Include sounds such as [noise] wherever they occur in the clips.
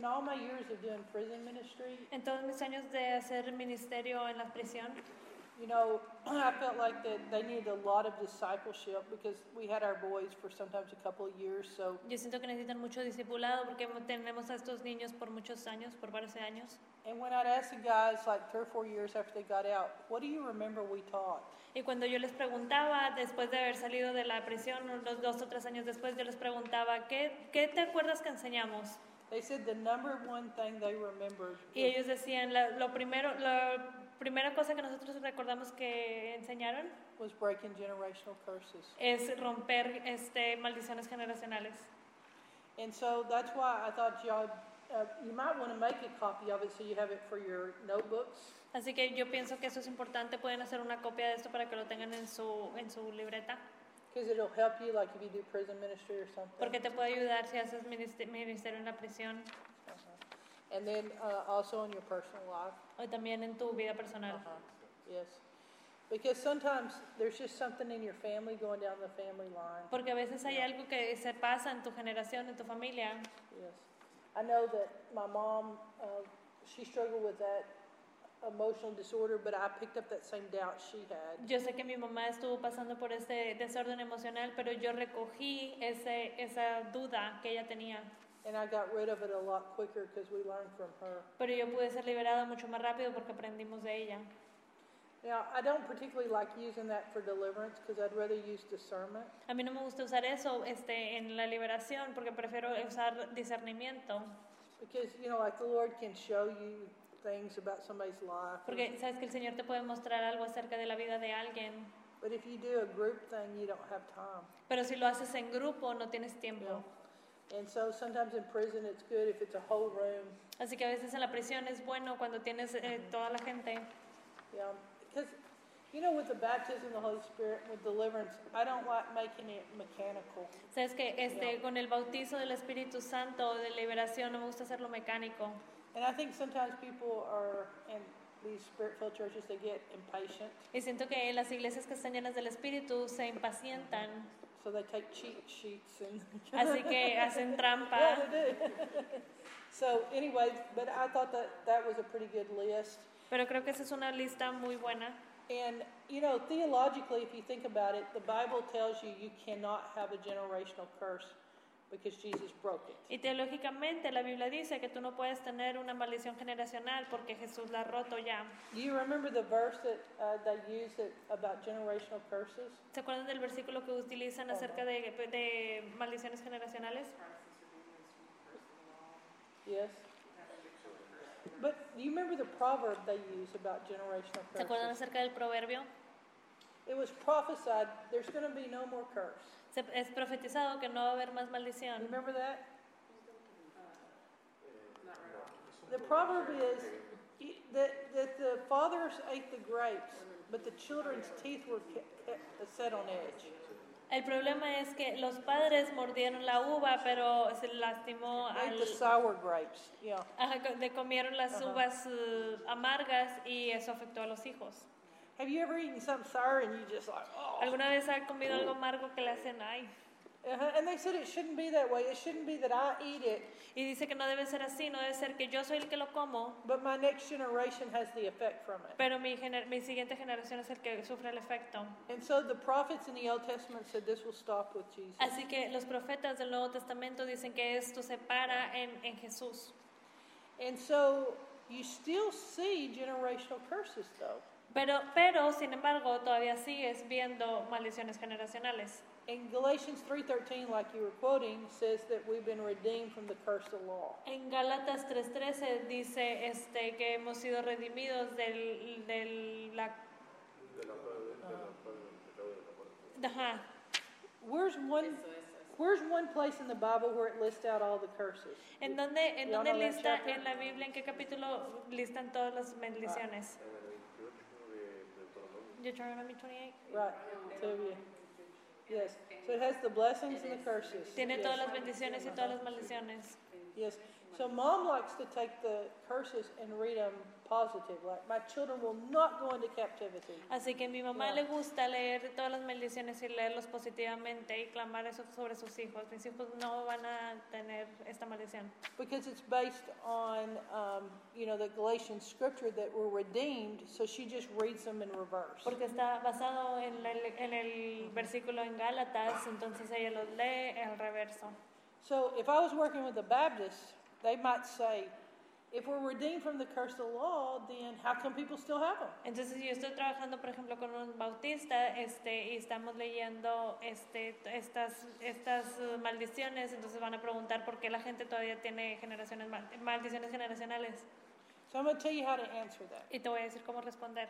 in all my years of doing prison ministry, En todos mis años de hacer ministerio en la prisión, you know, [clears throat] I felt like that they needed a lot of discipleship because we had our boys for sometimes a couple of years. So, yo siento que necesitan mucho discipulado porque tenemos a estos niños por muchos años, por varios años. and when I'd ask the guys like three or four years after they got out, what do you remember we taught? Y cuando yo les preguntaba, después de haber salido de la prisión, unos dos o tres años después, yo les preguntaba, ¿qué, qué te acuerdas que enseñamos? They said the number one thing they remembered Y ellos decían, la, lo primero, la primera cosa que nosotros recordamos que enseñaron was breaking generational curses. es romper este, maldiciones generacionales. And so that's why I thought y'all, uh, you might want to make a copy of it so you have it for your notebooks. Así que yo pienso que eso es importante, pueden hacer una copia de esto para que lo tengan en su, en su libreta, Because it'll help you, like if you do prison ministry or something. porque te puede ayudar si haces ministerio en la prisión Uh-huh. And then uh, also in your personal life. o también en tu vida personal. Uh-huh. Yes. Because sometimes there's just something in your family going down the family line. Porque a veces hay algo que se pasa en tu generación, en tu familia. Yes. I know that my mom, uh, she struggled with that emotional disorder, but I picked up that same doubt she had. Yo sé que mi mamá estuvo pasando por este desorden emocional, pero yo recogí ese, esa duda que ella tenía. And I got rid of it a lot quicker because we learned from her. Pero yo pude ser liberada mucho más rápido porque aprendimos de ella. Now, I don't particularly like using that for deliverance because I'd rather use discernment. A mí no me gusta usar eso este, en la liberación porque prefiero usar discernimiento. Because, you know, like the Lord can show you things about somebody's life. or- Porque sabes que el Señor te puede mostrar algo acerca de la vida de alguien. But if you do a group thing, you don't have time. Pero si lo haces en grupo, no tienes tiempo. Yeah. And so sometimes in prison, it's good if it's a whole room. Así que a veces en la prisión es bueno cuando tienes eh, toda la gente. Yeah. Because, you know, with the baptism of the Holy Spirit, with deliverance, I don't like making it mechanical. Sabes que este, con el bautizo del Espíritu Santo de liberación no me gusta hacerlo mecánico. And I think sometimes people are in these spirit filled churches, they get impatient. Y siento que las iglesias que están llenas del Espíritu se impacientan. So they take cheat sheets and. [laughs] Así que hacen trampa. Yeah, they do. so, anyway, but I thought that that was a pretty good list. Pero creo que esa es una lista muy buena. And, you know, theologically, if you think about it, the Bible tells you you cannot have a generational curse because Jesus broke it. Y teológicamente la Biblia dice que tú no puedes tener una maldición generacional porque Jesús la ha roto ya. Do you remember the verse that uh, they use it about generational curses? ¿Se acuerdan del versículo que utilizan acerca de, de maldiciones generacionales? Yes. But do you remember the proverb they use about generational ¿Se acuerdan curses? acerca del proverbio? It was prophesied there's going to be no more curse. Se- es profetizado que no va a haber más maldición. remember that? The proverb is that, that the fathers ate the grapes, but the children's teeth were set on edge. El problema es que los padres mordieron la uva, pero se lastimó al... the sour grapes, yeah. Ajá, de comieron las Ajá. uvas eh, amargas y eso afectó a los hijos. Have you ever eaten something sour and you just like, oh? ¿Alguna vez ha comido algo amargo que le hacen ay? Uh-huh. And they said it shouldn't be that way. It shouldn't be that I eat it, Y dice que no debe ser así, no debe ser que yo soy el que lo como, but my next generation has the effect from it. pero mi, gener- mi siguiente generación es el que sufre el efecto. And so the prophets in the Old Testament said this will stop with Jesus. Así que los profetas del Nuevo Testamento dicen que esto se para en, en Jesús. And so you still see generational curses, though. Pero, pero, sin embargo, todavía sigues viendo maldiciones generacionales. In Galatians 3:13, like you were quoting, says that we've been redeemed from the curse of law. En Gálatas 3.13 dice este, que hemos sido redimidos del, del la... Ajá. Where's one? Where's one place in the Bible where it lists out all the curses? ¿En dónde, en dónde lista en la Biblia, en qué capítulo listan todas las maldiciones? Deuteronomy 28. Right, you. Yes. So it has the blessings and the curses. Tiene Yes. todas las bendiciones y todas las maldiciones. Yes. So mom likes to take the curses and read them positive. Like my children will not go into captivity. Así que mi mamá le gusta leer todas las maldiciones y leerlos positivamente y clamar eso sobre sus hijos. Mis hijos no van a tener esta maldición. Because it's based on, um, you know, the Galatian scripture that we're redeemed, so she just reads them in reverse. Porque está basado en el, en el versículo en Gálatas, entonces ella los lee al reverso. So if I was working with the Baptists, they might say, if we're redeemed from the curse of the law, then how come people still have them? Entonces, si yo estoy trabajando, por ejemplo, con un bautista este, y estamos leyendo este, estas, estas uh, maldiciones, entonces van a preguntar por qué la gente todavía tiene generaciones mal- maldiciones generacionales. So I'm going to tell you how to answer that. Y te voy a decir cómo responder.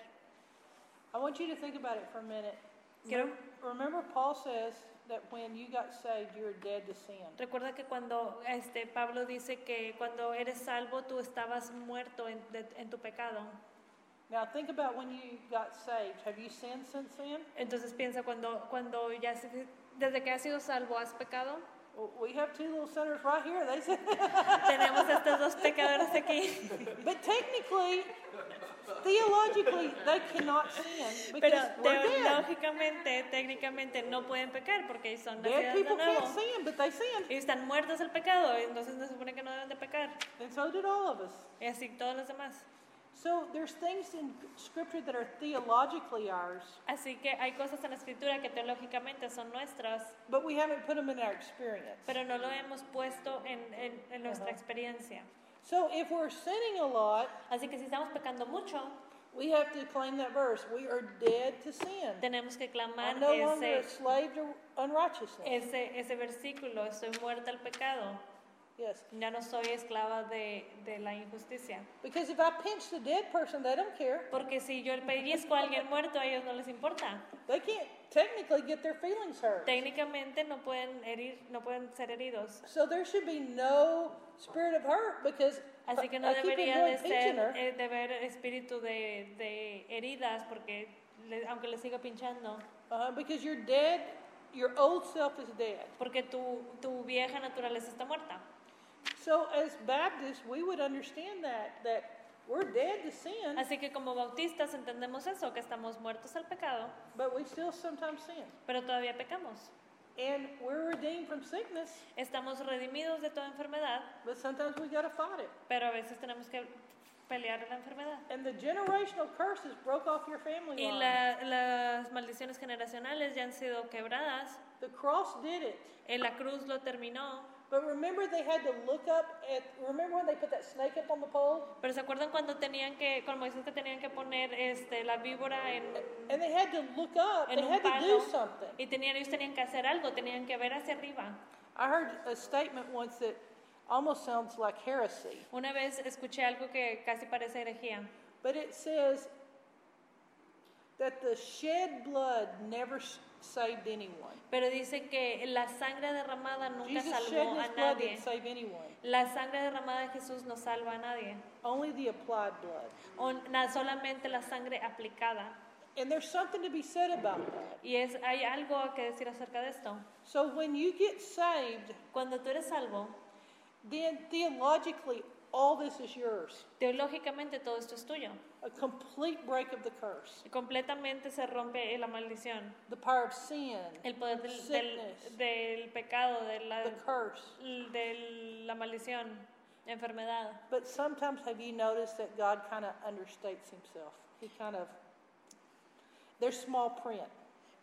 I want you to think about it for a minute. Quiero- remember Paul says that when you got saved, you were dead to sin. Recuerda que cuando este, Pablo dice que cuando eres salvo, tú estabas muerto en, de- en tu pecado. Now think about when you got saved. Have you sinned since then? Entonces piensa, cuando, cuando ya, se- desde que has sido salvo, ¿has pecado? We have two little sinners right here. They said, [laughs] Tenemos estos dos pecadores aquí. but technically, theologically, they cannot sin Pero we're teológicamente, técnicamente no pueden pecar porque son nacidos de people nuevo. can't sin, but they sinned, Y están muertos al pecado, entonces se supone que no deben de pecar. and so did all of us. Y así todos los demás. So there's things in Scripture that are theologically ours, Así que hay cosas en la escritura que teológicamente son nuestras, but we haven't put them in our experience. pero no lo hemos puesto en, en- en nuestra Ajá. experiencia. So if we're sinning a lot, Así que si estamos pecando mucho, we have to claim that verse. We are dead to sin. tenemos que clamar I'm no longer a slave to unrighteousness. ese, ese versículo, estoy muerta al pecado, Yes. ya no soy esclava de, de la injusticia. Because if I pinch the dead person, they don't care. Porque si yo pellizco a alguien muerto, a ellos no les importa. They can't technically get their feelings hurt. Técnicamente no pueden herir, no pueden ser heridos. So there should be no spirit of hurt because Así que no I debería de ser, her. eh, de haber espíritu de, de heridas, porque le- aunque le siga pinchando, Uh, because you're dead, your old self is dead. porque tu, tu vieja naturaleza está muerta. So as Baptists, we would understand that that we're dead to sin, Así que como bautistas entendemos eso, que estamos muertos al pecado, but we still sometimes sin. pero todavía pecamos. And we're redeemed from sickness, Estamos redimidos de toda enfermedad, but sometimes we got to fight it. pero a veces tenemos que pelear la enfermedad. And the generational curses broke off your family Y line. la- las maldiciones generacionales ya han sido quebradas. The cross did it. En la cruz lo terminó. But remember, they had to look up at. Remember when they put that snake up on the pole? Pero se acuerdan cuando tenían que, con Moisés que tenían que poner este, la víbora en, And they had to look up. en They un had to do something. y tenían, ellos tenían que hacer algo, tenían que ver hacia arriba. I heard a statement once that almost sounds like heresy, Una vez escuché algo que casi parece herejía, but it says that the shed blood never saved anyone. pero dice que la sangre derramada nunca Jesus salvó a nadie. save anyone. La sangre derramada de Jesús no salva a nadie, Only the applied blood. o na- solamente la sangre aplicada. And there's something to be said about that. Y es, hay algo que decir acerca de esto. So when you get saved, Cuando tú eres salvo, then theologically all this is yours. teológicamente todo esto es tuyo. A complete break of the curse. Completamente se rompe la maldición, The power of sin, el poder del, del, Sickness. del pecado, de la, the curse. de la maldición, enfermedad. But sometimes have you noticed that God kind of understates himself? He kind of, there's small print.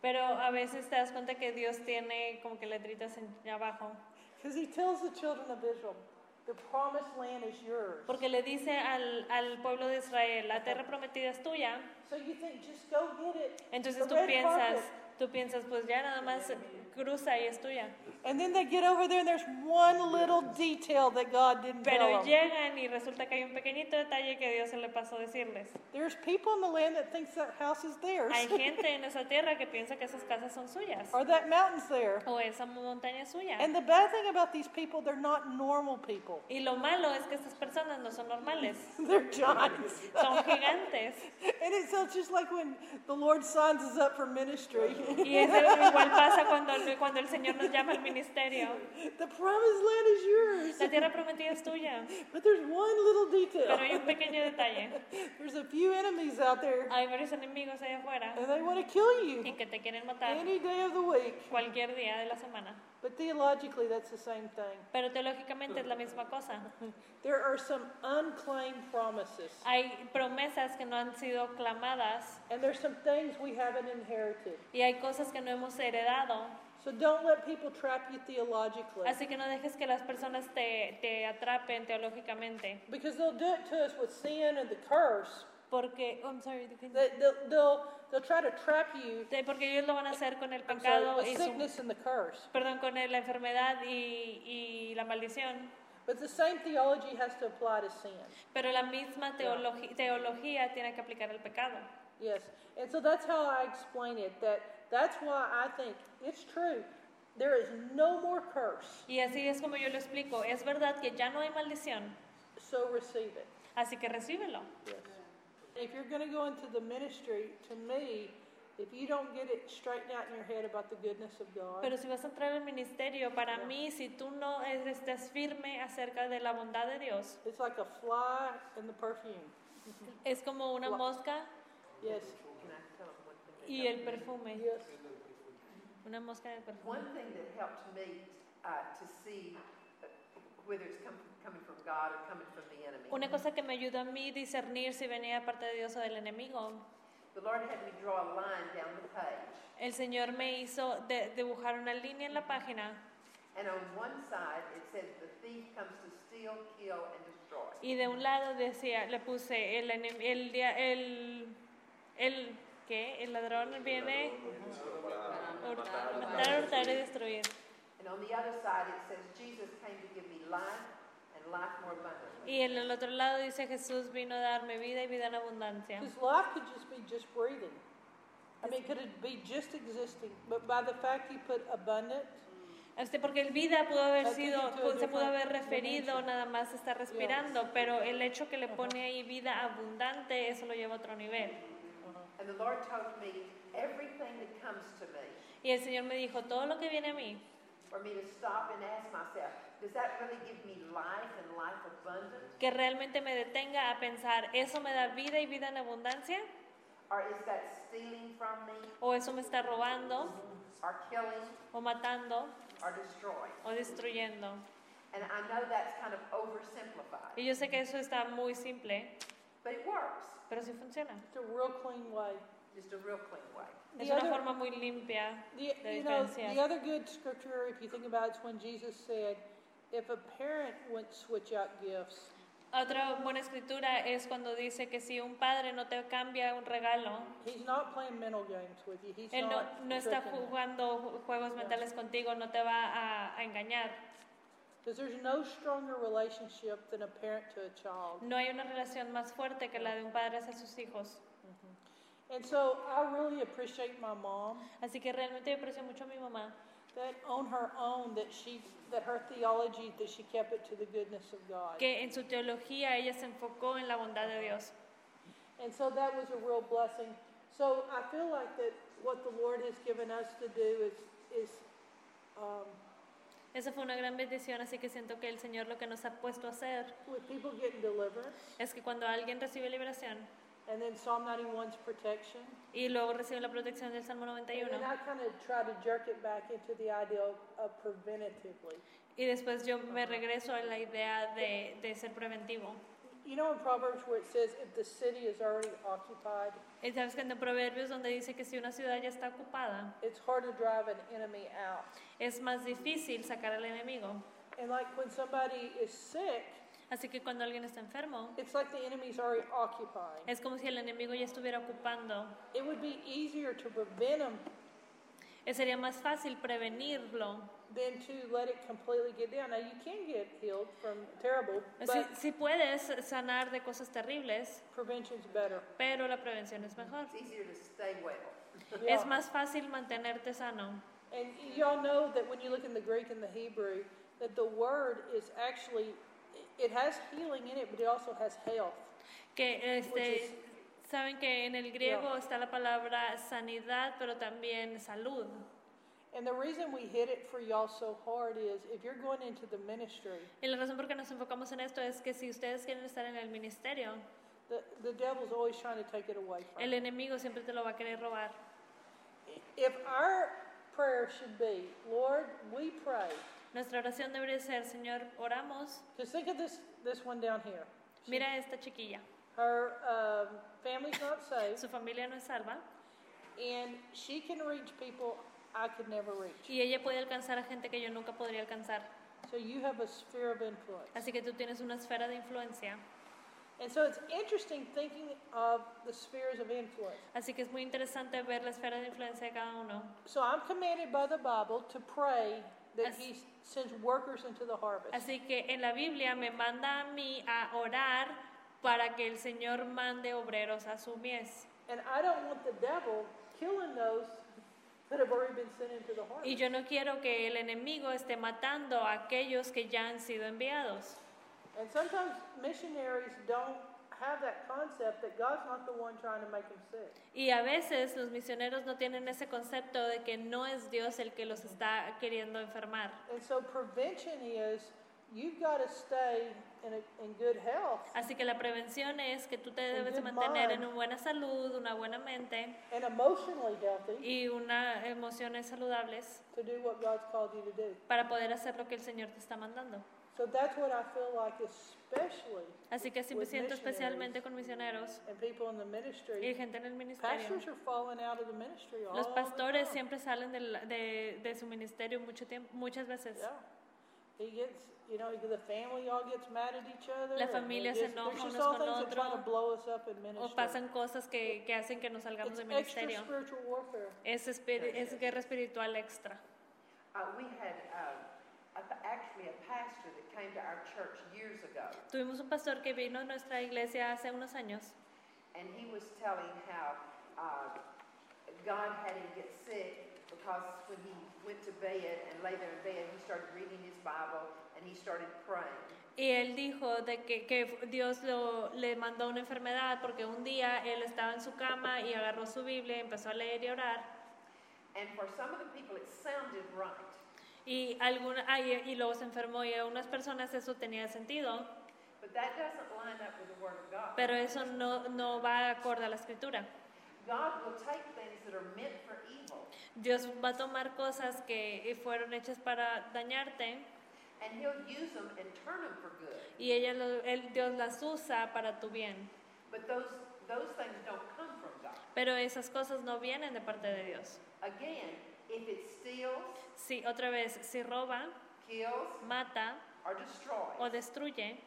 Pero a veces te das cuenta que Dios tiene como que letritas en abajo. Because he tells the children of Israel, the promised land is yours. Porque le dice al, al pueblo de Israel, la tierra prometida es tuya. So you think, just go get it. Entonces The tú piensas, carpet. tú piensas, pues ya nada más cruza y es tuya. And then they get over there and there's one little detail that God didn't Pero tell them. llegan y resulta que hay un pequeñito detalle que Dios se le pasó decirles. There's people in the land that thinks that house is theirs. Hay [laughs] gente en esa tierra que piensa que esas casas son suyas or that mountain's there. o esa montaña es suya. And the bad thing about these people, they're not normal people. Y lo malo es que estas personas no son normales, [laughs] They're giants. son gigantes. [laughs] and it's just like when the Lord signs us up for ministry. Y es igual pasa cuando el, cuando el Señor nos llama al ministerio. [laughs] The promised land is yours. La tierra prometida es tuya, But there's one little pero hay detail. un pequeño detalle. [laughs] There's a few enemies out there, Hay varios enemigos allá afuera and they want to kill y you que te quieren matar any day of the week. cualquier día de la semana. But theologically, that's the same thing. Pero teológicamente es la misma cosa. [laughs] There are some unclaimed promises, Hay promesas que no han sido clamadas and there's some things we haven't inherited. y hay cosas que no hemos heredado. So don't let people trap you theologically, Así que no dejes que las personas te, te atrapen teológicamente. because they'll do it to us with sin and the curse. Porque, oh, I'm sorry. They, they'll, they'll, they'll try to trap you. Porque ellos lo van a hacer con el sorry, pecado with y sickness and the curse. perdón, con la enfermedad y, y la maldición. But the same theology has to apply to sin. Pero la misma teologi- teología tiene que aplicar al pecado. Yes. And so that's how I explain it. That that's why I think it's true. There is no more curse. Y así es como yo lo explico. Es verdad que ya no hay maldición, So receive it. así que recíbelo. Yes. If you're going to go into the ministry, to me, if you don't get it straightened out in your head about the goodness of God, Pero si vas a entrar al ministerio, para mí, si tú no estés firme acerca de la bondad de Dios, it's like a fly in the perfume. es como una mosca Yes. Can I tell them one thing? Y el perfume. Una mosca en el perfume. One thing that helped me uh, to see uh, whether it's come, coming from God or coming from the enemy. Una cosa que me ayudó a mí discernir si venía de parte de Dios o del enemigo. The Lord had me draw a line down the page, El Señor me hizo de- dibujar una línea en la página and on one side it says the thief comes to steal, kill, and destroy. y de un lado decía, le puse el el ¿qué? El ladrón viene a hurtar, matar, hurtar y destruir. And on the other side it says Jesus came to give me life and life more abundantly. Y en el otro lado dice Jesús vino a darme vida y vida en abundancia. Because life could just be just breathing. I mean, could it be just existing? But by the fact you put abundant, Este, porque el vida pudo haber sido, se pudo haber referido nada más a estar respirando, pero el hecho que le pone ahí vida abundante, eso lo lleva a otro nivel. And the Lord told me everything that comes to me, Y el Señor me dijo, todo lo que viene a mí, for me to stop and ask myself, does that really give me life and life abundant? que realmente me detenga a pensar, ¿eso me da vida y vida en abundancia? Or is that stealing from me, ¿O eso me está robando, or killing, o matando, or destroying? o destruyendo? And I know that's kind of oversimplified, Y yo sé que eso está muy simple, but it works. pero sí funciona. it's a real clean way. Just a real clean way. Es The una other- forma muy limpia. The, de you know, diferenciar. the other good scripture, if you think about it, is when Jesus said, if a parent wouldn't switch out gifts, Otra buena escritura es cuando dice que si un padre no te cambia un regalo, he's not playing mental games with you. He's él no, not no está tricking you. jugando ju- juegos mentales contigo, no te va a, a engañar. Because there's no stronger relationship than a parent to a child. No hay una relación más fuerte que la de un padre hacia sus hijos. And so I really appreciate my mom Así que realmente aprecio mucho a mi mamá, that on her own that she that her theology that she kept it to the goodness of God. que en su teología ella se enfocó en la bondad de Dios. And so that was a real blessing. So I feel like that what the Lord has given us to do is is um, Esa fue una gran bendición, así que siento que el Señor lo que nos ha puesto a hacer es que cuando alguien recibe liberación and then Psalm 91's protection, y luego recibe la protección del Salmo and 91 then I kind of try to jerk it back into the idea of, of preventatively. y después yo me regreso a la idea de, de ser preventivo. You know in Proverbs where it says if the city is already occupied, Y sabes que en Proverbios donde dice que si una ciudad ya está ocupada, it's hard to drive an enemy out. es más difícil sacar al enemigo. And like when somebody is sick, Así que cuando alguien está enfermo, it's like the enemy's already occupying. es como si el enemigo ya estuviera ocupando. It would be easier to prevent them Eh, Sería más fácil prevenirlo. Than to let it completely get down. Now you can get healed from terrible, Si, but si puedes sanar de cosas terribles, prevention's better. pero la prevención es mejor. It's easier to stay well. Yeah. Es más fácil mantenerte sano. And y'all know that when you look in the Greek and the Hebrew, that the word is actually it has healing in it, but it also has health. Que este, is- saben que en el griego está la palabra sanidad, pero también salud. And the reason we hit it for y'all so hard is if you're going into the ministry, Y la razón por qué nos enfocamos en esto es que si ustedes quieren estar en el ministerio, the, the devil's always trying to take it away from el enemigo siempre te lo va a querer robar. If our prayer should be, Lord, we pray, Nuestra oración debería ser, Señor, oramos. just think of this, this one down here. She- Mira esta chiquilla. Her um, family's not saved, Su familia no es salva and she can reach people I could never reach. y ella puede alcanzar a gente que yo nunca podría alcanzar. So you have a sphere of influence. Así que tú tienes una esfera de influencia. And so it's interesting thinking of the spheres of influence. Así que es muy interesante ver la esfera de influencia de cada uno. So I'm commanded by the Bible to pray that As- He sends workers into the harvest. Así que en la Biblia me manda a mí a orar para que el Señor mande obreros a su mies. And I don't want the devil killing those Y yo no quiero que el enemigo esté matando a aquellos que ya han sido enviados. And sometimes missionaries don't have that concept that God's not the one trying to make them sick. Y a veces los misioneros no tienen ese concepto de que no es Dios el que los está queriendo enfermar. And so prevention is you've got to stay in, a, in good health Así que la prevención es que tú te debes de mantener en una buena salud, una buena mente and emotionally healthy y unas emociones saludables to do what God's called you to do. para poder hacer lo que el Señor te está mandando. So that's what I feel like, especially Así que así me siento especialmente con misioneros and people in the y gente en el ministerio. Pastors are falling out of the ministry all Los pastores siempre salen del- de, de su ministerio mucho tiempo, muchas veces. You know, the family all gets mad at each other. La familia se enoja There's just unos all con things that try to otro. blow us up in O pasan cosas que, que hacen que nos salgamos It's del extra ministerio. spiritual warfare. Es, es guerra espiritual extra. Uh, we had, uh, a- actually a pastor that came to our church years ago, Tuvimos un pastor que vino a nuestra iglesia hace unos años and he was telling how, uh, God had him get sick because when he went to bed and lay there in bed, he started reading his Bible and he started praying. y él dijo de que, que Dios lo, le mandó una enfermedad porque un día él estaba en su cama y agarró su Biblia y empezó a leer y orar. And for some of the people, it sounded right. Y, alguna, ah, y, y luego se enfermó y a unas personas eso tenía sentido, But that doesn't line up with the Word of God. pero eso no, no va acorde a la escritura. God will take things that are meant Dios va a tomar cosas que fueron hechas para dañarte and He'll use them and turn them for good. y ella lo- él, Dios las usa para tu bien. But those, those things don't come from God. Pero esas cosas no vienen de parte de Dios. Again, if it steals, Si otra vez, si roba, kills, mata or destroys, o destruye,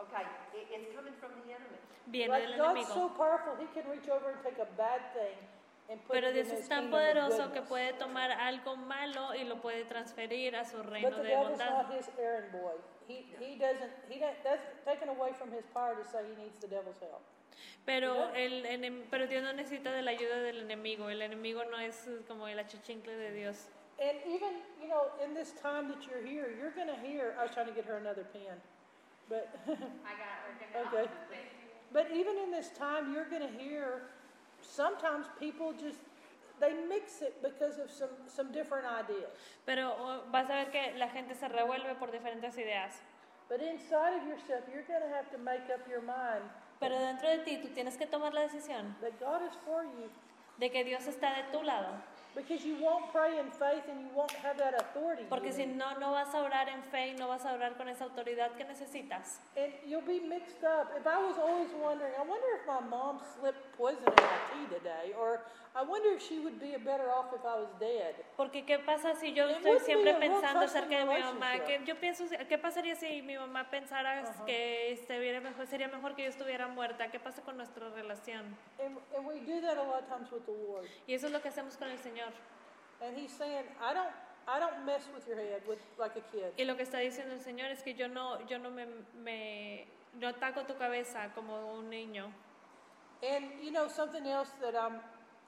okay, it, it's coming from the enemy. viene Like del God's so enemigo. powerful, He can reach over and take a bad thing Pero Dios es tan poderoso que puede tomar algo malo y lo puede transferir a su reino de bondad. not His errand boy. He, he doesn't, he don't, that's taken away from His power to say He needs the devil's help. Pero, el, pero Dios no necesita de la ayuda del enemigo. El enemigo no es como el achichincle de Dios. And even, you know, in this time that you're here, you're going to hear, I was trying to get her another pen, but, [laughs] I got okay. But even in this time, you're going to hear sometimes people just, they mix it because of some, some different ideas. Pero oh, vas a ver que la gente se revuelve por diferentes ideas. But inside of yourself, you're going to have to make up your mind Pero dentro de ti tú tienes que tomar la decisión that God is for you de que Dios está de tu lado. Because you won't pray in faith and you won't have that authority. you Porque si no, no vas a orar en fe y no vas a orar con esa autoridad que necesitas. And you'll be mixed up. If I was always wondering, I wonder if my mom slipped poison in my tea today, or I wonder if she would be better off if I was dead. Porque qué pasa si yo estoy siempre pensando acerca de mi mamá, que yo pienso, qué pasaría si mi mamá pensara Ajá. que estuviera mejor, sería mejor que yo estuviera muerta, qué pasa con nuestra relación. And, and we do that a lot of times with the Lord. Y eso es lo que hacemos con el Señor. And He's saying, I don't, I don't mess with your head with like a kid. Y lo que está diciendo el Señor es que yo no, yo no me, me no ataco tu cabeza como un niño. And you know something else that I'm,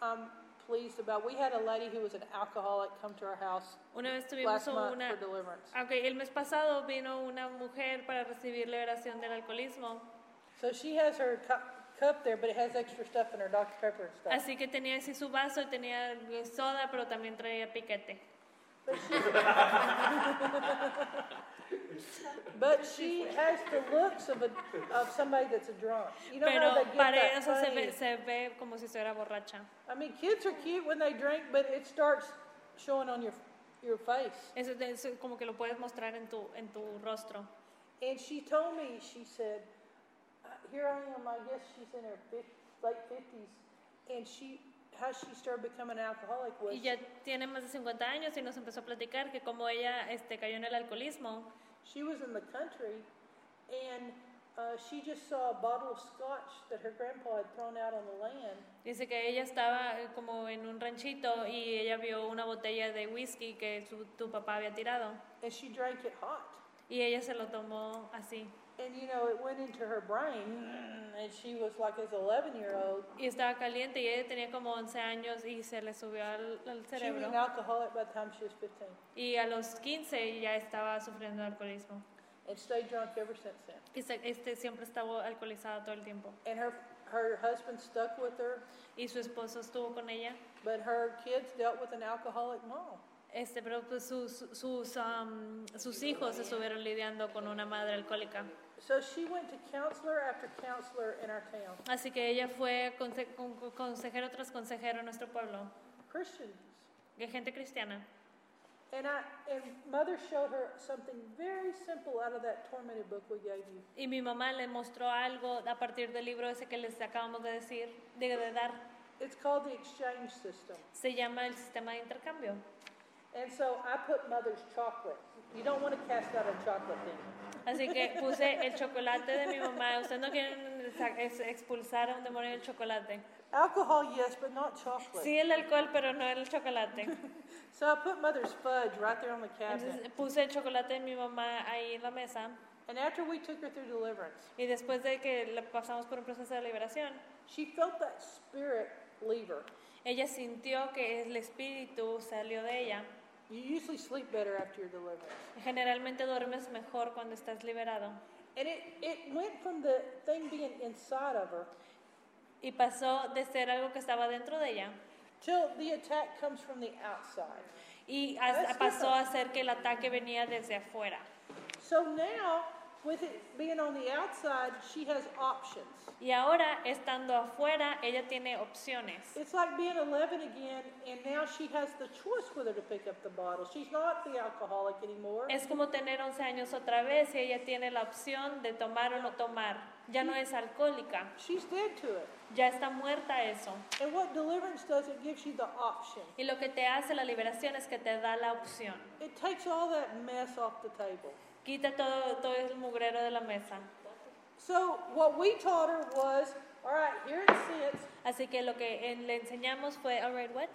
I'm pleased about. We had a lady who was an alcoholic come to our house Una vez tuvimos last month una, for deliverance. Ok, el mes pasado vino una mujer para recibir liberación del alcoholismo, So she has her cu- cup there, but it has extra stuff in her Dr Pepper and stuff. así que tenía así su vaso tenía soda, pero también traía piquete. But she, [laughs] but she has the looks of a of somebody that's a drunk. You know how Pero they get para that eso se ve, se ve como si estuviera borracha. I mean, kids are cute when they drink, but it starts showing on your your face. Eso es es como que lo puedes mostrar en tu, en tu rostro. And she told me, she said, here I am, I guess she's in her fif- late fifties, and she, how she started becoming an alcoholic was, Y ya tiene más de 50 años y nos empezó a platicar que como ella este, cayó en el alcoholismo, she was in the country, and uh, she just saw a bottle of scotch that her grandpa had thrown out on the land, dice que ella estaba eh, como en un ranchito y ella vio una botella de whisky que su, tu papá había tirado and she drank it hot. y ella se lo tomó así. And you know, it went into her brain, and she was like, as an 11 year old, Y estaba caliente y ella tenía como 11 años y se le subió al, al she was cerebro. an alcoholic by the time she was 15, Y a los 15 ya estaba sufriendo de alcoholismo. and stayed drunk ever since then. Y se- este siempre estaba alcoholizada todo el tiempo. And her, her husband stuck with her, Y su esposo estuvo con ella. but her kids dealt with an alcoholic mom. Este, pero pues sus, sus, am, sus hijos estuvieron lidiando con una madre alcohólica. So she went to counselor after counselor in our town, Así que ella fue conse- con- con- consejero tras consejero en nuestro pueblo, Christians. de gente cristiana. And I and mother showed her something very simple out of that tormented book we gave you. Y mi mamá le mostró algo a partir del libro ese que les acabamos de decir, de, de dar. It's called the exchange system. Se llama el sistema de intercambio. And so I put mother's chocolate. You don't want to cast out a chocolate demon. Así que [laughs] puse el chocolate de mi mamá. Ustedes no quieren expulsar a un demonio del chocolate. Alcohol, yes, but not chocolate. Sí el alcohol, pero no el chocolate. [laughs] So I put mother's fudge right there on the cabinet. Entonces puse el chocolate de mi mamá ahí en la mesa. And after we took her through deliverance, Y después de que la pasamos por un proceso de liberación, she felt that spirit leave her. ella sintió que el espíritu salió de ella. You usually sleep better after your deliverance. Generalmente duermes mejor cuando estás liberado. And it, it went from the thing being inside of her Y pasó de ser algo que estaba dentro de ella till the attack comes from the outside. y That's pasó different. a ser que el ataque venía desde afuera. So now, with it being on the outside, she has options. Y ahora, estando afuera, ella tiene opciones. It's like being 11 again, and now she has the choice whether to pick up the bottle. She's not the alcoholic anymore. Es como tener 11 años otra vez y ella tiene la opción de tomar o no tomar. Ya no es alcohólica, She's dead to it. ya está muerta eso. And what deliverance does, it gives you the option. Y lo que te hace la liberación es que te da la opción. It takes all that mess off the table. Quita todo, todo el mugrero de la mesa. So what we taught her was, all right, here it sits. Así que lo que eh, le enseñamos fue, alright, what?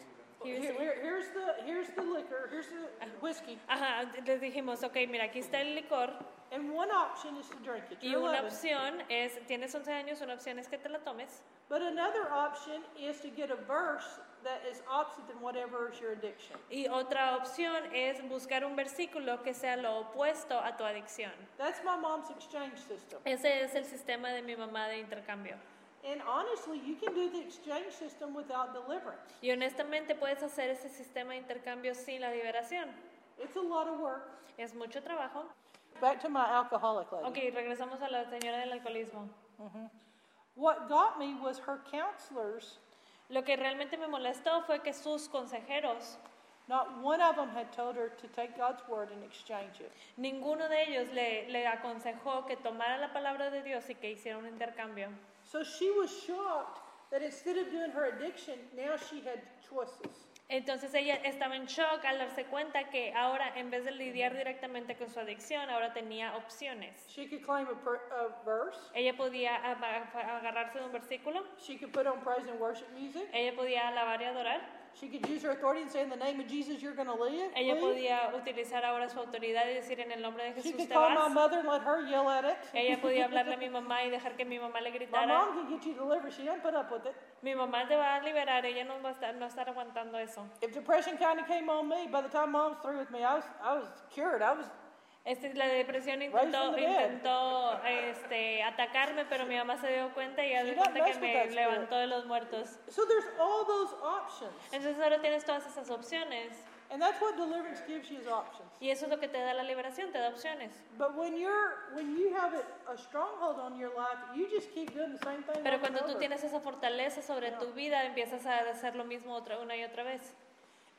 Here, Here's the- here- here's the here's the liquor. Here's the whiskey. Ajá, les dijimos, ok, mira, aquí está el licor And one option is to drink it. y una 11. opción es, tienes 11 años, una opción es que te la tomes. But another option is to get a verse that is opposite than whatever is your addiction. Y otra opción es buscar un versículo que sea lo opuesto a tu adicción. That's my mom's exchange system. Ese es el sistema de mi mamá de intercambio. And honestly, you can do the exchange system without deliverance. Y honestamente puedes hacer ese sistema de intercambio sin la liberación. It's a lot of work. Es mucho trabajo. Back to my alcoholic lady. Ok, regresamos a la señora del alcoholismo. What got me was her counselors, Lo que realmente me molestó fue que sus consejeros, not one of them had told her to take God's word and exchange it. ninguno de ellos le, le aconsejó que tomara la palabra de Dios y que hiciera un intercambio. So she was shocked that instead of doing her addiction, now she had choices. Entonces ella estaba en shock al darse cuenta que ahora, en vez de lidiar directamente con su adicción, ahora tenía opciones. She could claim a, per, a verse. Ella podía agarrarse de un versículo, She could put on praise and worship music. ella podía alabar y adorar, She could use her authority and say, "In the name of Jesus, you're going to live." ella leave." podía utilizar ahora su autoridad y decir en el nombre de She could te call my mother and let her yell at it. Ella podía [laughs] hablarle a mi mamá y dejar que mi mamá le My gritara. mom can get you delivered. She doesn't put up with it. Mi mamá te va a liberar, ella no va a estar, no estar aguantando eso. If depression kind of came on me, by the time mom's through with me, I was I was cured. I was Este, la depresión intentó, intentó este, atacarme, pero mi mamá se dio cuenta y ya don't cuenta que me levantó de los muertos. so there's all those options. Entonces ahora tienes todas esas opciones. And that's what deliverance gives you is options. Y eso es lo que te da la liberación, te da opciones. But when you're when you have it, a stronghold on your life, you just keep doing the same thing. Pero cuando tú over. tienes esa fortaleza sobre tu vida, empiezas a hacer lo mismo otra, una y otra vez.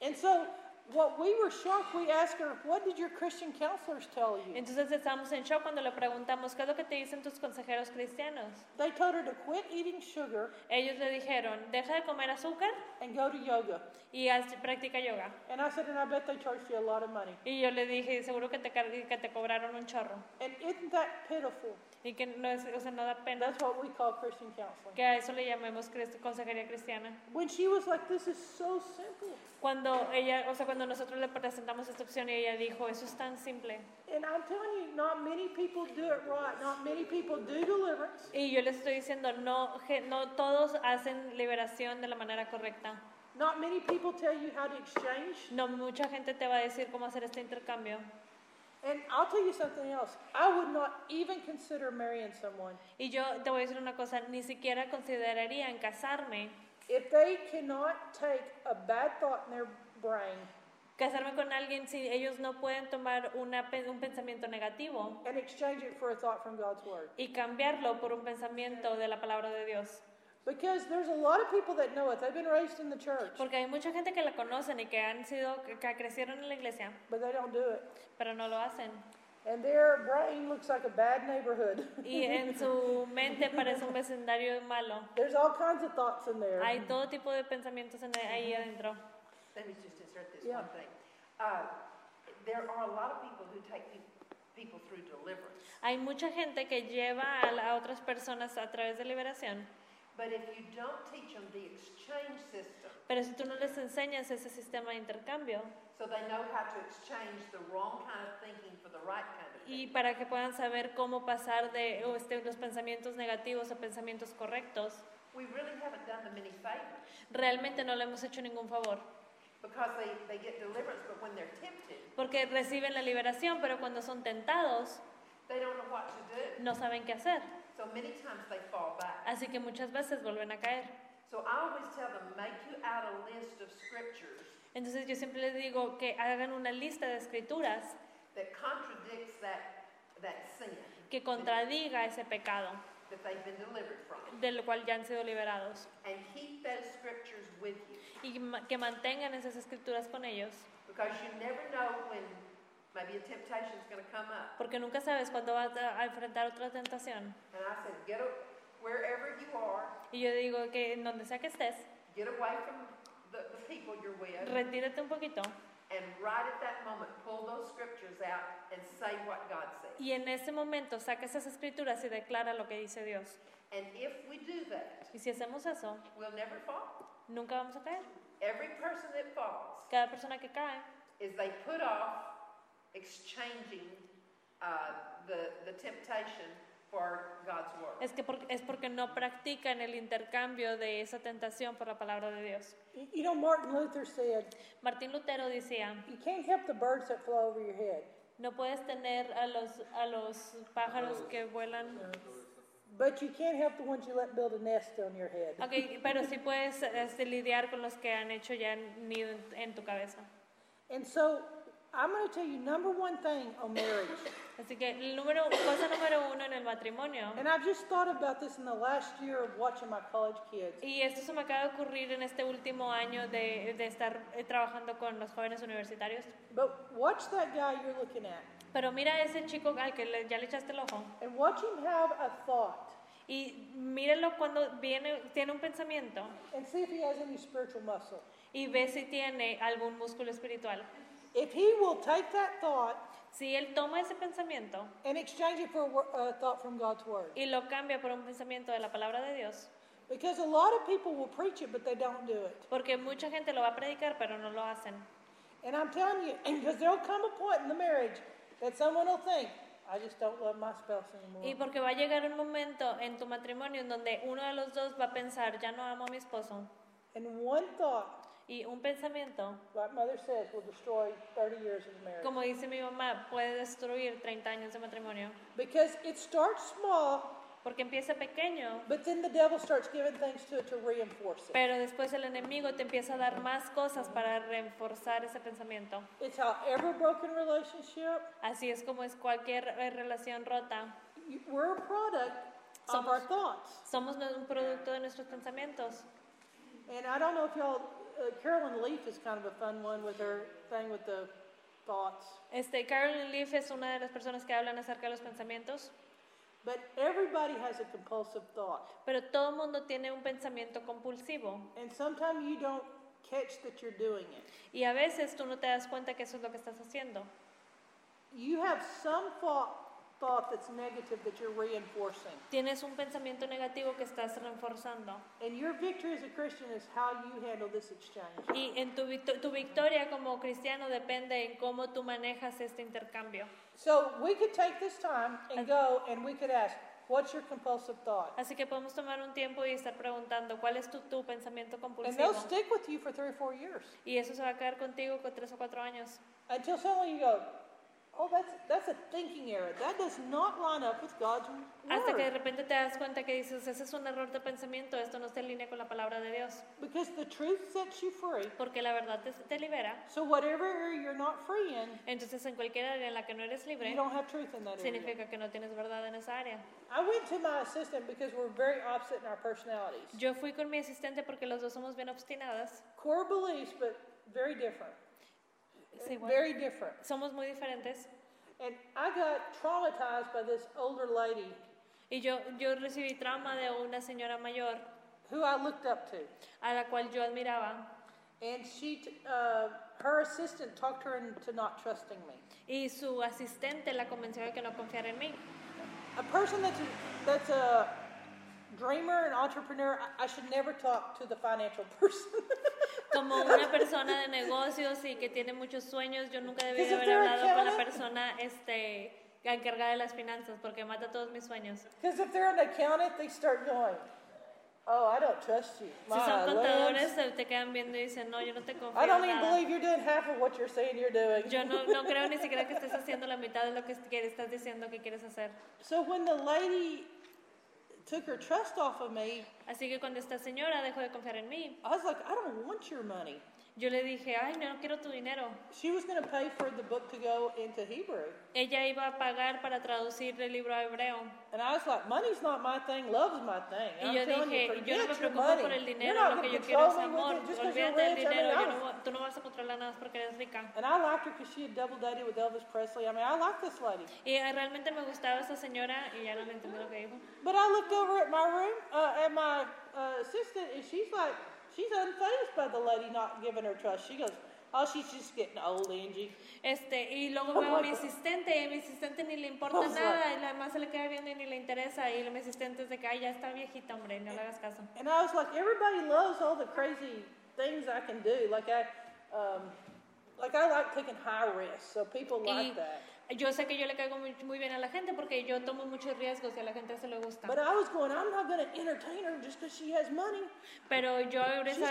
And so, what we were shocked, we asked her, "What did your Christian counselors tell you?" Entonces estábamos en shock cuando le preguntamos, ¿qué es lo que te dicen tus consejeros cristianos? They told her to quit eating sugar Ellos le dijeron, deja de comer azúcar and go to yoga. y haz, practica yoga. And I said, "And I bet they charged you a lot of money." Y yo le dije, seguro que te, que te cobraron un chorro. And isn't that pitiful? Y que no, es, o sea, no da pena That's what we call Christian counseling. que a eso le llamemos consejería cristiana. When she was like, "This is so simple," Cuando ella, o sea, cuando nosotros le presentamos esta opción y ella dijo, eso es tan simple. and I'm telling you, not many people do it right. Not many people do deliverance. Y yo les estoy diciendo, no, no todos hacen liberación de la manera correcta. Not many people tell you how to exchange. No mucha gente te va a decir cómo hacer este intercambio. And I'll tell you something else. I would not even consider marrying someone Y yo te voy a decir una cosa, ni siquiera consideraría en casarme, if they cannot take a bad thought in their brain casarme con alguien si ellos no pueden tomar una, un pensamiento negativo and exchange it for a thought from God's word. y cambiarlo por un pensamiento de la palabra de Dios. Because there's a lot of people that know it. They've been raised in the church, Porque hay mucha gente que la conocen y que han sido, que que crecieron en la iglesia, but they don't do it. pero no lo hacen. And their brain looks like a bad neighborhood. [laughs] Y en su mente parece un vecindario malo. There's all kinds of thoughts in there. Hay todo tipo de pensamientos en- ahí adentro. Let me just insert this Yeah. one thing. Uh, there are a lot of people who take pe- people through deliverance. Hay mucha gente que lleva a, la- a otras personas a través de liberación, But if you don't teach them the exchange system, pero si tú no les enseñas ese sistema de intercambio so they know how to exchange the wrong kind of thinking for the right kind of y para que puedan saber cómo pasar de este, los pensamientos negativos a pensamientos correctos, we really haven't done them any favors. realmente no le hemos hecho ningún favor. Because they, they get deliverance, but when they're tempted, Porque reciben la liberación, pero cuando son tentados, they don't know what to do. no saben qué hacer. So many times they fall back. Así que muchas veces vuelven a caer. So I always tell them, make you out a list of scriptures Entonces yo siempre les digo que hagan una lista de escrituras que contradiga ese pecado that they've been delivered from. del cual ya han sido liberados Y que mantengan esas escrituras con ellos porque nunca sabes cuándo vas a enfrentar otra tentación. And I said, get a, wherever you are, Y yo digo que en donde sea que estés, get away from the, the people you're with, retírate un poquito y en ese momento saca esas escrituras y declara lo que dice Dios. And if we do that, Y si hacemos eso, we'll never fall. Nunca vamos a caer. Every person that falls Cada persona que cae is they put off exchanging uh, the, the temptation for God's word. es, que por- es porque no practican el intercambio de esa tentación por la palabra de Dios. You you know, Martin Luther said, Martín Lutero decía, you can't help the birds that fly over your head, no puedes tener a los, a los pájaros que vuelan, but you can't help the ones you let build a nest on your head. ok, pero sí [laughs] puedes este, lidiar con los que han hecho ya nido en, en tu cabeza. And so, I'm going to tell you number one thing on marriage. [coughs] Así que el número, cosa número uno en el matrimonio, And I've just thought about this in the last year of watching my college kids. y esto se me acaba de ocurrir en este último año de, de estar eh, trabajando con los jóvenes universitarios, But watch that guy you're looking at pero mira a ese chico al que le- ya le echaste el ojo. and watch him have a thought Y mírelo cuando viene, tiene un pensamiento and see if he has any spiritual muscle. y ve si tiene algún músculo espiritual. If he will take that thought Si él toma ese pensamiento and exchange it for a thought from God's word. y lo cambia por un pensamiento de la palabra de Dios, Because a lot of people will preach it, but they don't do it. porque mucha gente lo va a predicar pero no lo hacen. And I'm telling you, [laughs] because there'll come a point in the marriage that someone will think, I just don't love my spouse Y anymore. porque va a llegar un momento en tu matrimonio en donde uno de los dos va a pensar, ya no amo a mi esposo. And one thought, Y un pensamiento, like Mother says, will destroy 30 years of marriage. como dice mi mamá, puede destruir 30 años de matrimonio. Because it starts small porque empieza pequeño, but then the devil starts giving things to it to reinforce it. pero después el enemigo te empieza a dar más cosas para reforzar ese pensamiento. It's how every broken relationship, Así es como es cualquier eh, relación rota. we're a product of our Somos- thoughts. Somos un producto de nuestros pensamientos. And I don't know if y'all, uh, Carolyn Leaf is kind of a fun one with her thing with the thoughts. Este, Carolyn Leaf es una de las personas que hablan acerca de los pensamientos, But everybody has a compulsive thought. pero todo el mundo tiene un pensamiento compulsivo. And sometimes you don't catch that you're doing it. Y a veces tú no te das cuenta que eso es lo que estás haciendo. You have some thought, thought that's negative that you're reinforcing. Tienes un pensamiento negativo que estás reforzando. And your victory as a Christian is how you handle this exchange. Y en tu, tu victoria como cristiano depende en cómo tú manejas este intercambio. So we could take this time and go and we could ask, what's your compulsive thought? Así que podemos tomar un tiempo y estar preguntando cuál es tu, tu pensamiento And compulsivo. they'll stick with you for three or four years Y eso se va a quedar contigo con tres o cuatro años. until suddenly you go, oh, that's, that's a thinking error. That does not line up with God's Hasta que de word. repente te das cuenta que dices, ese es un error de pensamiento, esto no está en línea con la palabra de Dios. Because the truth sets you free. Porque la verdad te, te libera. So whatever area you're not free in, Entonces en cualquier área en la que no eres you libre, don't have truth in that area. significa que no tienes verdad en esa área. I went to my assistant because we're very opposite in our personalities. Yo fui con mi asistente porque los dos somos bien obstinadas. Core beliefs, but very different. Sí, bueno. Very different. Somos muy diferentes. And I got traumatized by this older lady Y yo, yo recibí trauma de una señora mayor who I looked up to. a la cual yo admiraba. And she, uh, her assistant talked her into not trusting me. Y su asistente la convenció de que no confiara en mí. A person that's a, that's a dreamer and entrepreneur, I, I should never talk to the financial [laughs] person. Como una persona de negocios y que tiene muchos sueños, yo nunca debí de Because if haber they're hablado con la persona este, encargada de las finanzas porque mata todos mis sueños. Because if they're an accountant, they start going, oh, I don't trust you. Si son contadores, se te quedan viendo y dicen, no, yo no te confío I don't en even nada. believe you're doing half of what you're saying you're doing. Yo no, no creo ni siquiera que estés [laughs] haciendo la mitad de lo que que estás diciendo que quieres hacer. So when the lady took her trust off of me, Así que cuando esta señora dejó de confiar en mí, I was like, I don't want your money. Yo le dije, ay, no, no quiero tu dinero. She was going to pay for the book to go into Hebrew. Ella iba a pagar para traducir el libro a hebreo. And I was like, money's not my thing, love's my thing. Y I'm yo dije, you, yo no me preocupo por el dinero, lo que yo quiero es amor. Olvídate del. I mean, dinero, I yo was- no tú no vas a controlar nada porque eres rica. And I liked her because she had double dated with Elvis Presley. I mean, I like this lady. Y eh, realmente me gustaba esa señora y ya no le entendí lo que dijo. But I looked over at my room, uh, at my uh, assistant, and she's like, she's unfazed by the lady not giving her trust. She goes, oh, she's just getting old, Angie. Este, y luego veo a mi asistente y a mi asistente ni le importa sorry. nada y además se le queda viendo y ni le interesa y mi asistente es de que, ay, ya está viejita, hombre, no le hagas caso. And I was like, everybody loves all the crazy things I can do. Like I, um, like I like taking high risks, so people like Y that. Yo sé que yo le caigo muy, muy bien a la gente porque yo tomo muchos riesgos y a la gente se le gusta. Pero yo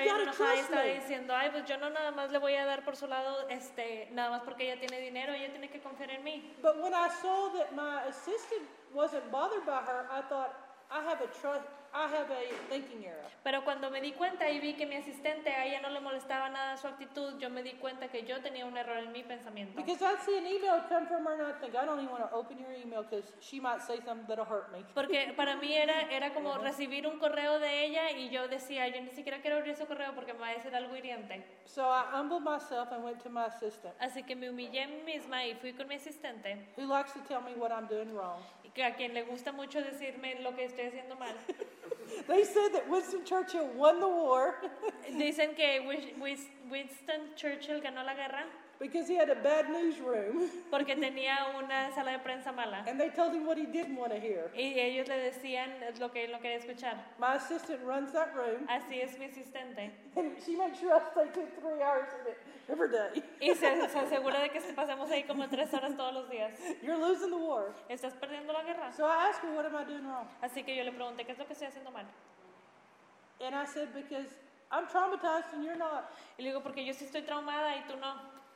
gotta enojada y estaba diciendo, ay, pues yo no nada más le voy a dar por su lado, este, nada más porque ella tiene dinero, ella tiene que confiar en mí. But when I saw that my assistant wasn't bothered by her, I thought, I have a trust, I have a thinking error. Pero cuando me di cuenta y vi que mi asistente a ella no le molestaba nada su actitud, yo me di cuenta que yo tenía un error en mi pensamiento. Because I'd see an email come from her and I'd think, I don't even want to open your email because she might say something that'll hurt me. Porque para mí era, era como recibir un correo de ella y yo decía, yo ni siquiera quiero abrir ese correo porque me va a decir algo hiriente. So I humbled myself and went to my assistant, Así que me humillé misma y fui con mi asistente, who likes to tell me what I'm doing wrong. Que a quien le gusta mucho decirme lo que estoy haciendo mal. [laughs] They said that Winston Churchill won the war [laughs] Dicen que Winston Churchill ganó la guerra because he had a bad newsroom [laughs] porque tenía una sala de prensa mala. and they told him what he didn't want to hear. Y ellos le decían lo que él no quería escuchar. My assistant runs that room Así es mi asistente. and she makes sure I stay two, three hours in it every day. Y se, se asegura de que pasemos ahí como tres horas todos los días. You're losing the war. ¿Estás perdiendo la guerra? So I asked her, what am I doing wrong? Así que yo le pregunté, ¿qué es lo que estoy haciendo mal? And I said, because I'm traumatized and you're not. Y le digo, porque yo sí estoy traumada y tú no.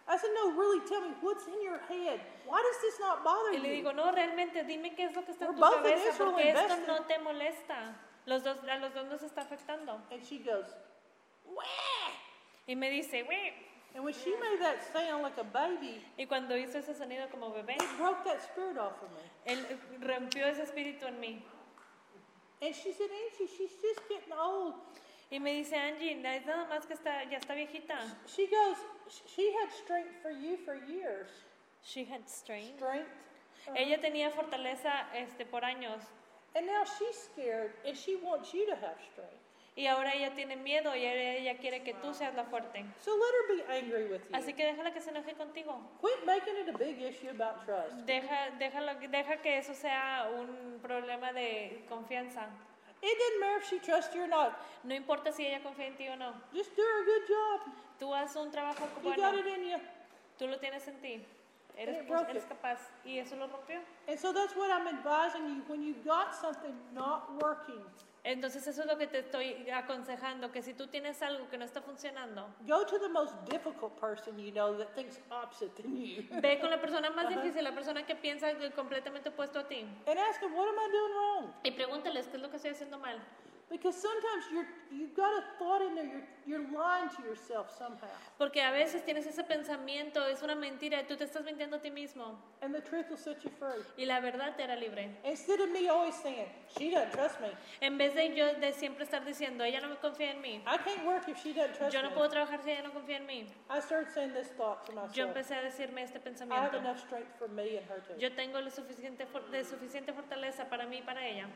I said, no, really, tell me what's in your head. Why does this not bother Y le you? digo, no, realmente, dime qué es lo que está en tu cabeza, porque esto no te molesta. Los dos, a los dos nos está afectando. And she goes, Wah! Y me dice, güey. And when she made that sound like a baby, Y cuando hizo ese sonido como bebé, it broke that spirit off of me. él rompió ese espíritu en mí. And she said, Angie, she's just getting old. Y me dice, Angie, es nada más que está, ya está viejita. She goes, she had strength for you for years. She had strength. Strength. Uh, Ella tenía fortaleza este, por años. and now she's scared and she wants you to have strength. Y ahora ella tiene miedo y ella ella quiere que tú seas la fuerte. So let her be angry with you. Así que déjala que se enoje contigo. Quit making it a big issue about trust. Deja, déjalo, deja que eso sea un problema de confianza. It doesn't matter if she trusts you or not. No importa si ella confía en ti o no. Just do her a good job. Tú haz un trabajo You got bueno. it in you. Tú lo tienes en ti. Eres, it broke eres it. capaz. Y eso lo rompió. And so that's what I'm advising you. When you got something not working, Entonces eso es lo que te estoy aconsejando, que si tú tienes algo que no está funcionando, go to the most difficult person you know that thinks opposite than you. ve con la persona más [laughs] difícil, la persona que piensa completamente opuesto a ti. and ask them, what am I doing wrong? Y pregúntales qué es lo que estoy haciendo mal. Because sometimes you're, you've got a thought in there, you're, you're lying to yourself somehow. Porque a veces tienes ese pensamiento, es una mentira, y tú te estás mintiendo a ti mismo. And the truth will set you free. Y la verdad te hará libre. Instead of me always saying, she doesn't trust me. En vez de yo de siempre estar diciendo, ella no me confía en mí. I can't work if she doesn't trust Yo no me. puedo trabajar si ella no confía en mí. I started saying this thought to myself. Yo empecé a decirme este I have pensamiento. enough strength for me and her too. Yo tengo lo suficiente, for- de suficiente fortaleza para mí y para ella.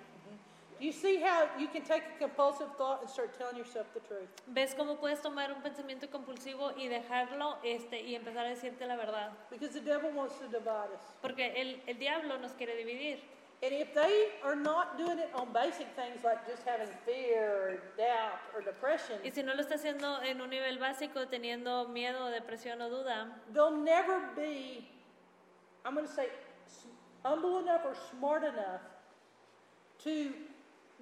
You see how you can take a compulsive thought and start telling yourself the truth? ¿Ves cómo puedes tomar un pensamiento compulsivo y dejarlo este, y empezar a decirte la verdad? Because the devil wants to divide us. Porque el, el diablo nos quiere dividir. And if they are not doing it on basic things like just having fear or doubt or depression, Y si no lo está haciendo en un nivel básico, teniendo miedo, depresión o duda, they'll never be, I'm going to say, humble enough or smart enough to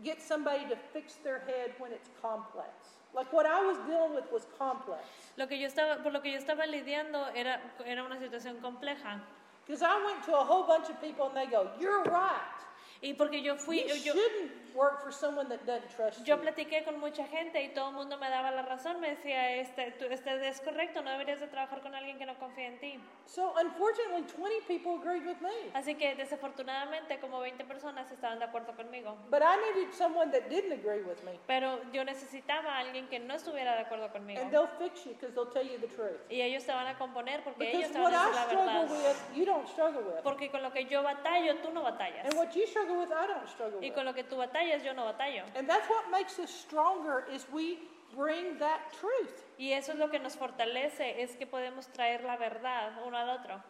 get somebody to fix their head when it's complex. Like what I was dealing with was complex. lo que yo estaba, por lo que yo estaba lidiando era, era una situación compleja. Because I went to a whole bunch of people and they go, You're right. Y porque yo fui, You yo, shouldn't work for someone that doesn't trust yo you. platiqué con mucha gente y todo el mundo me daba la razón, me decía, este, tú, este es correcto, no deberías de trabajar con alguien que no confía en ti. So unfortunately, 20 people agreed with me. Así que desafortunadamente como 20 personas estaban de acuerdo conmigo. But I needed someone that didn't agree with me. Pero yo necesitaba a alguien que no estuviera de acuerdo conmigo. And they'll fix you because they'll tell you the truth. Y ellos te van a componer porque ellos te what van a I decir la verdad. with, you don't struggle with. Porque con lo que yo batallo, tú no batallas. And what you struggle with, I don't struggle Y with. con lo que tú batallas, yo no batallo. And that's what makes us stronger is we bring that truth. Y eso es lo que nos fortalece, es que podemos traer la verdad uno al otro.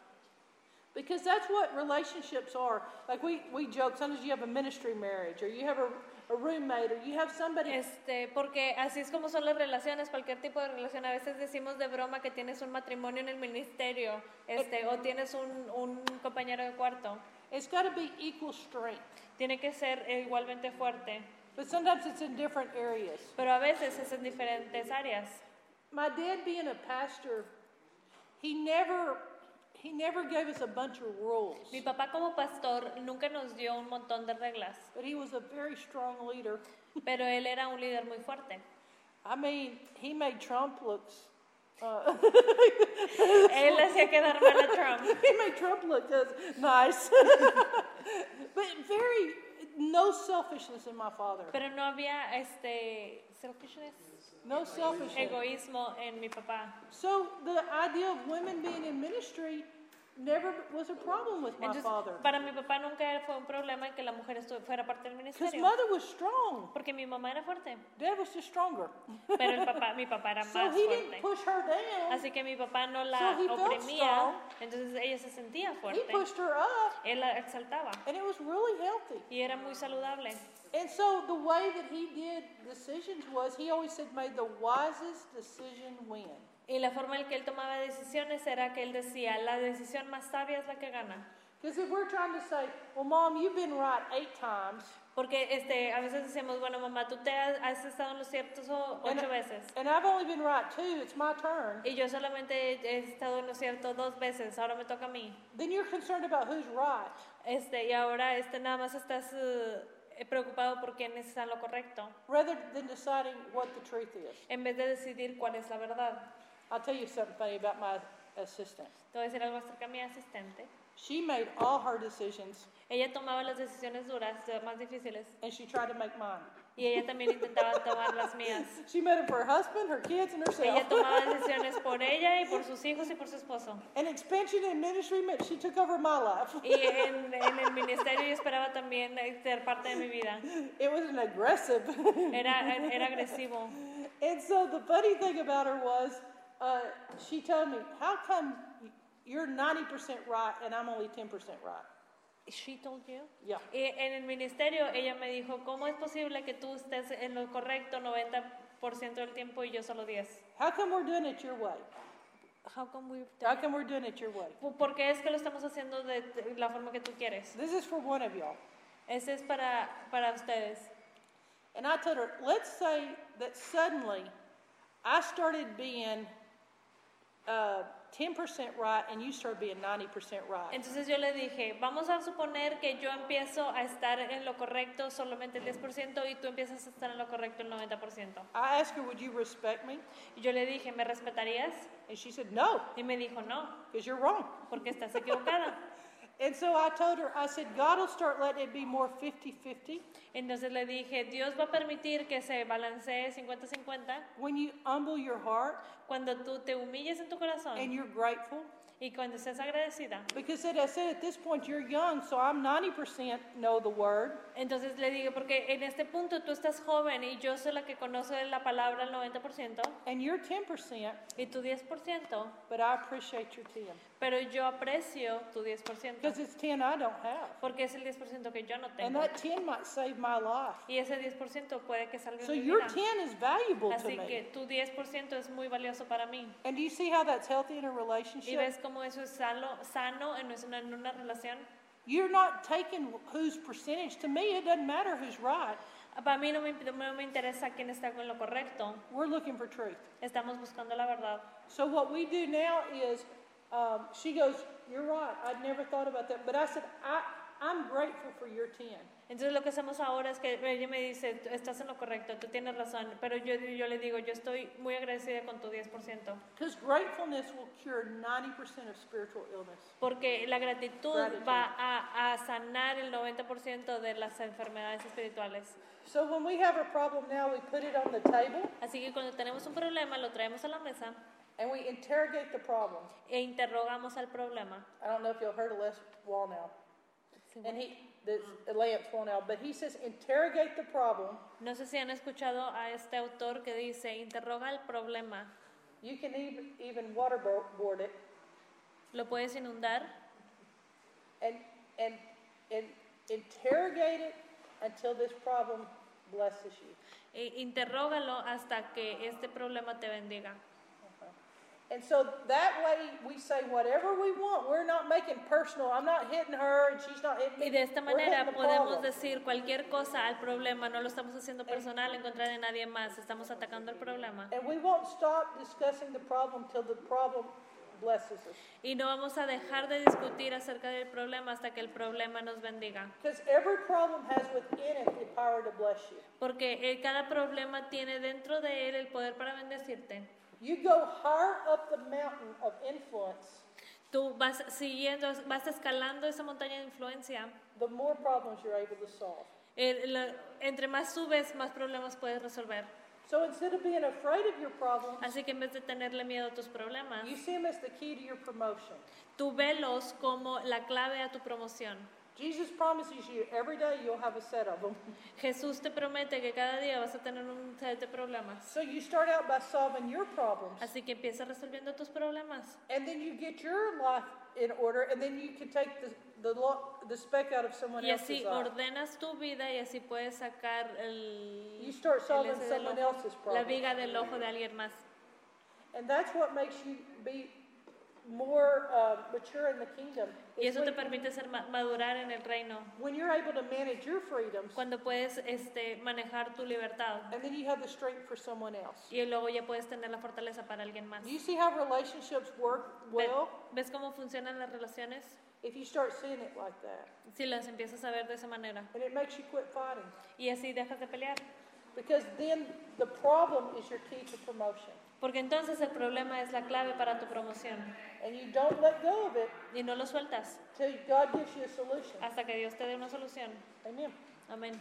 Because that's what relationships are. Like we, we joke, sometimes you have a ministry marriage or you have a, a roommate or you have somebody Este, porque así es como son las relaciones, cualquier tipo de relación. A veces decimos de broma que tienes un matrimonio en el ministerio, este, o tienes un, un compañero de cuarto. It's got to be equal strength. Tiene que ser eh, igualmente fuerte, But sometimes it's in different areas. pero a veces es en diferentes áreas. My dad being a pastor, he never he never gave us a bunch of rules. Mi papá como pastor nunca nos dio un montón de reglas, But he was a very strong leader. pero él era un líder muy fuerte. I mean, he made Trump looks uh, [laughs] Él hacía quedar mal a Trump. [laughs] he made Trump look nice. [laughs] but very no selfishness in my father. Pero no había este selfishness, No selfishness. egoísmo en mi papá. So the idea of women being in ministry never was a problem with my Entonces, father. para mi papá nunca fue un problema que la mujer fuera parte del His ministerio, mother was strong. porque mi mamá era fuerte, Dad was just stronger. pero el papá, [laughs] mi papá era So más he didn't fuerte. push her down. Así que mi papá no la So he felt oprimía, entonces ella se sentía He fuerte. pushed her up, Él la exaltaba and it was really healthy. y era muy saludable. And so the way that he did decisions was he always said, "May the wisest decision win." Y la forma en que él tomaba decisiones era que él decía, la decisión más sabia es la que gana. Because if we're trying to say, well, mom, you've been right eight times, Porque este, a veces decimos, bueno, mamá, tú te has, has estado en lo cierto so- And- ocho veces. and I've only been right two, it's my turn, Y yo solamente he estado en lo cierto dos veces, ahora me toca a mí. then you're concerned about who's right. Este, y ahora este, nada más estás eh, preocupado por quién está lo correcto, rather than deciding what the truth is. en vez de decidir cuál es la verdad. I'll tell you something funny about my assistant. Te voy a decir algo acerca de mi asistente. She made all her decisions Ella tomaba las decisiones duras, eh, más difíciles, and she tried to make mine. y ella también intentaba tomar las mías. [laughs] She made them for her husband, her kids, and herself. Ella tomaba [laughs] decisiones por ella y por sus hijos y por su esposo. And expansion in ministry meant she took over my life. Y en, en el ministerio yo esperaba también eh, ser parte de mi vida. [laughs] It was an aggressive. Era, era agresivo. and so the funny thing about her was, uh, she told me, "How come you're 90% right and I'm only 10% right?" She told you? Yeah. Y en el ministerio ella me dijo, ¿cómo es posible que tú estés en lo correcto 90% del tiempo y yo solo 10? How come we're doing it your way? How come we How come we're doing it your way? ¿Por qué es que lo estamos haciendo de la forma que tú quieres? This is for one of y'all. Ese es para, para ustedes. And I told her, let's say that suddenly I started being uh, 10% right and you started being 90% right. Entonces yo le dije, vamos a suponer que yo empiezo a estar en lo correcto solamente el 10% y tú empiezas a estar en lo correcto el 90%. I asked her, would you respect me? Y yo le dije, ¿me respetarías? And she said, no, Y me dijo, no, because you're wrong. porque estás equivocada. [laughs] And so I told her, I said, God will start letting it be more 50 50 Entonces le dije, Dios va a permitir que se balancee 50-50 when you humble your heart cuando tú te humilles en tu corazón and you're grateful. y cuando estés agradecida. Because as I said, at this point, you're young, so I'm 90% know the word. Entonces le dije, porque en este punto tú estás joven y yo soy la que conoce la palabra el 90% And you're 10%, y tu 10%, but I appreciate your 10. pero yo aprecio tu 10% Because it's 10 I don't have. porque es el 10% que yo no And tengo. that 10 might save my life. Y ese 10% puede que salga So mi your vida. 10 is valuable to Así que me. tu 10% es muy valioso para mí. And do you see how that's healthy in a ¿Y relationship? ves cómo eso es sano, sano en una, en una relación? You're not taking whose percentage. To me, it doesn't matter who's right. Para mí no me, no me interesa quién está con lo correcto. We're looking for truth. Estamos buscando la verdad. So what we do now is, um, she goes, "You're right. I'd never thought about that." But I said, "I, I'm grateful for your 10." Entonces lo que hacemos ahora es que ella me dice, "Tú estás en lo correcto, tú tienes razón, pero yo, yo le digo, yo estoy muy agradecida con tu 10%, Because gratefulness will cure 90% of spiritual illness. porque la gratitud Gratitude. va a, a sanar el 90% de las enfermedades espirituales. So when we have a problem now, we put it on the table Así que cuando tenemos un problema, lo traemos a la mesa and we interrogate the problem. e interrogamos al problema. I don't know if you'll heard of Les Wallnow, and he, the Lance Wallnow, but he says interrogate the problem. No sé si han escuchado a este autor que dice, interroga el problema, You can even, even waterboard it lo puedes inundar and, and, and interrogate it until this problem blesses you. e interrógalo hasta que este problema te bendiga. And so that way we say whatever we want. We're not making personal. I'm not hitting her and she's not hitting me. Y de esta manera podemos decir cualquier cosa al problema, no lo estamos haciendo personal en contra de nadie más, estamos atacando el problema. And we won't stop discussing the problem till the problem blesses us. Y no vamos a dejar de discutir acerca del problema hasta que el problema nos bendiga. Because every problem has within it the power to bless you. Porque eh, cada problema tiene dentro de él el poder para bendecirte. You go higher up the mountain of influence, Tú vas siguiendo, vas escalando esa montaña de influencia. the more problems you're able to solve. El- la- entre más subes, más problemas puedes resolver. So instead of being afraid of your problems, Así que en vez de tenerle miedo a tus problemas, you see them as the key to your promotion. tú velos como la clave a tu promoción. Jesus promises you every day you'll have a set of them. Jesús te promete que cada día vas a tener un set de problemas. So you start out by solving your problems, Así que empieza resolviendo tus problemas. and then you get your life in order, and then you can take the, the, the speck out of someone Y else's así eye. ordenas tu vida y así puedes sacar el, You start solving someone ojo- else's la viga del ojo de alguien más. And that's what makes you be more uh, mature in the kingdom. Y eso te permite ser ma- madurar en el reino. when you're able to manage your freedoms, Cuando puedes este, manejar tu libertad. and then you have the strength for someone else. Y luego ya puedes tener la fortaleza para alguien más. Do you see how relationships work Ve- well ¿Ves cómo funcionan las relaciones? if you start seeing it like that? Si las empiezas a ver de esa manera. And it makes you quit fighting. Y así dejas de pelear. Because then the problem is your key to promotion. Porque entonces el problema es la clave para tu promoción. And you don't let go of it Y no lo sueltas God gives you a solution. hasta que Dios te dé una solución. Amen. Amén.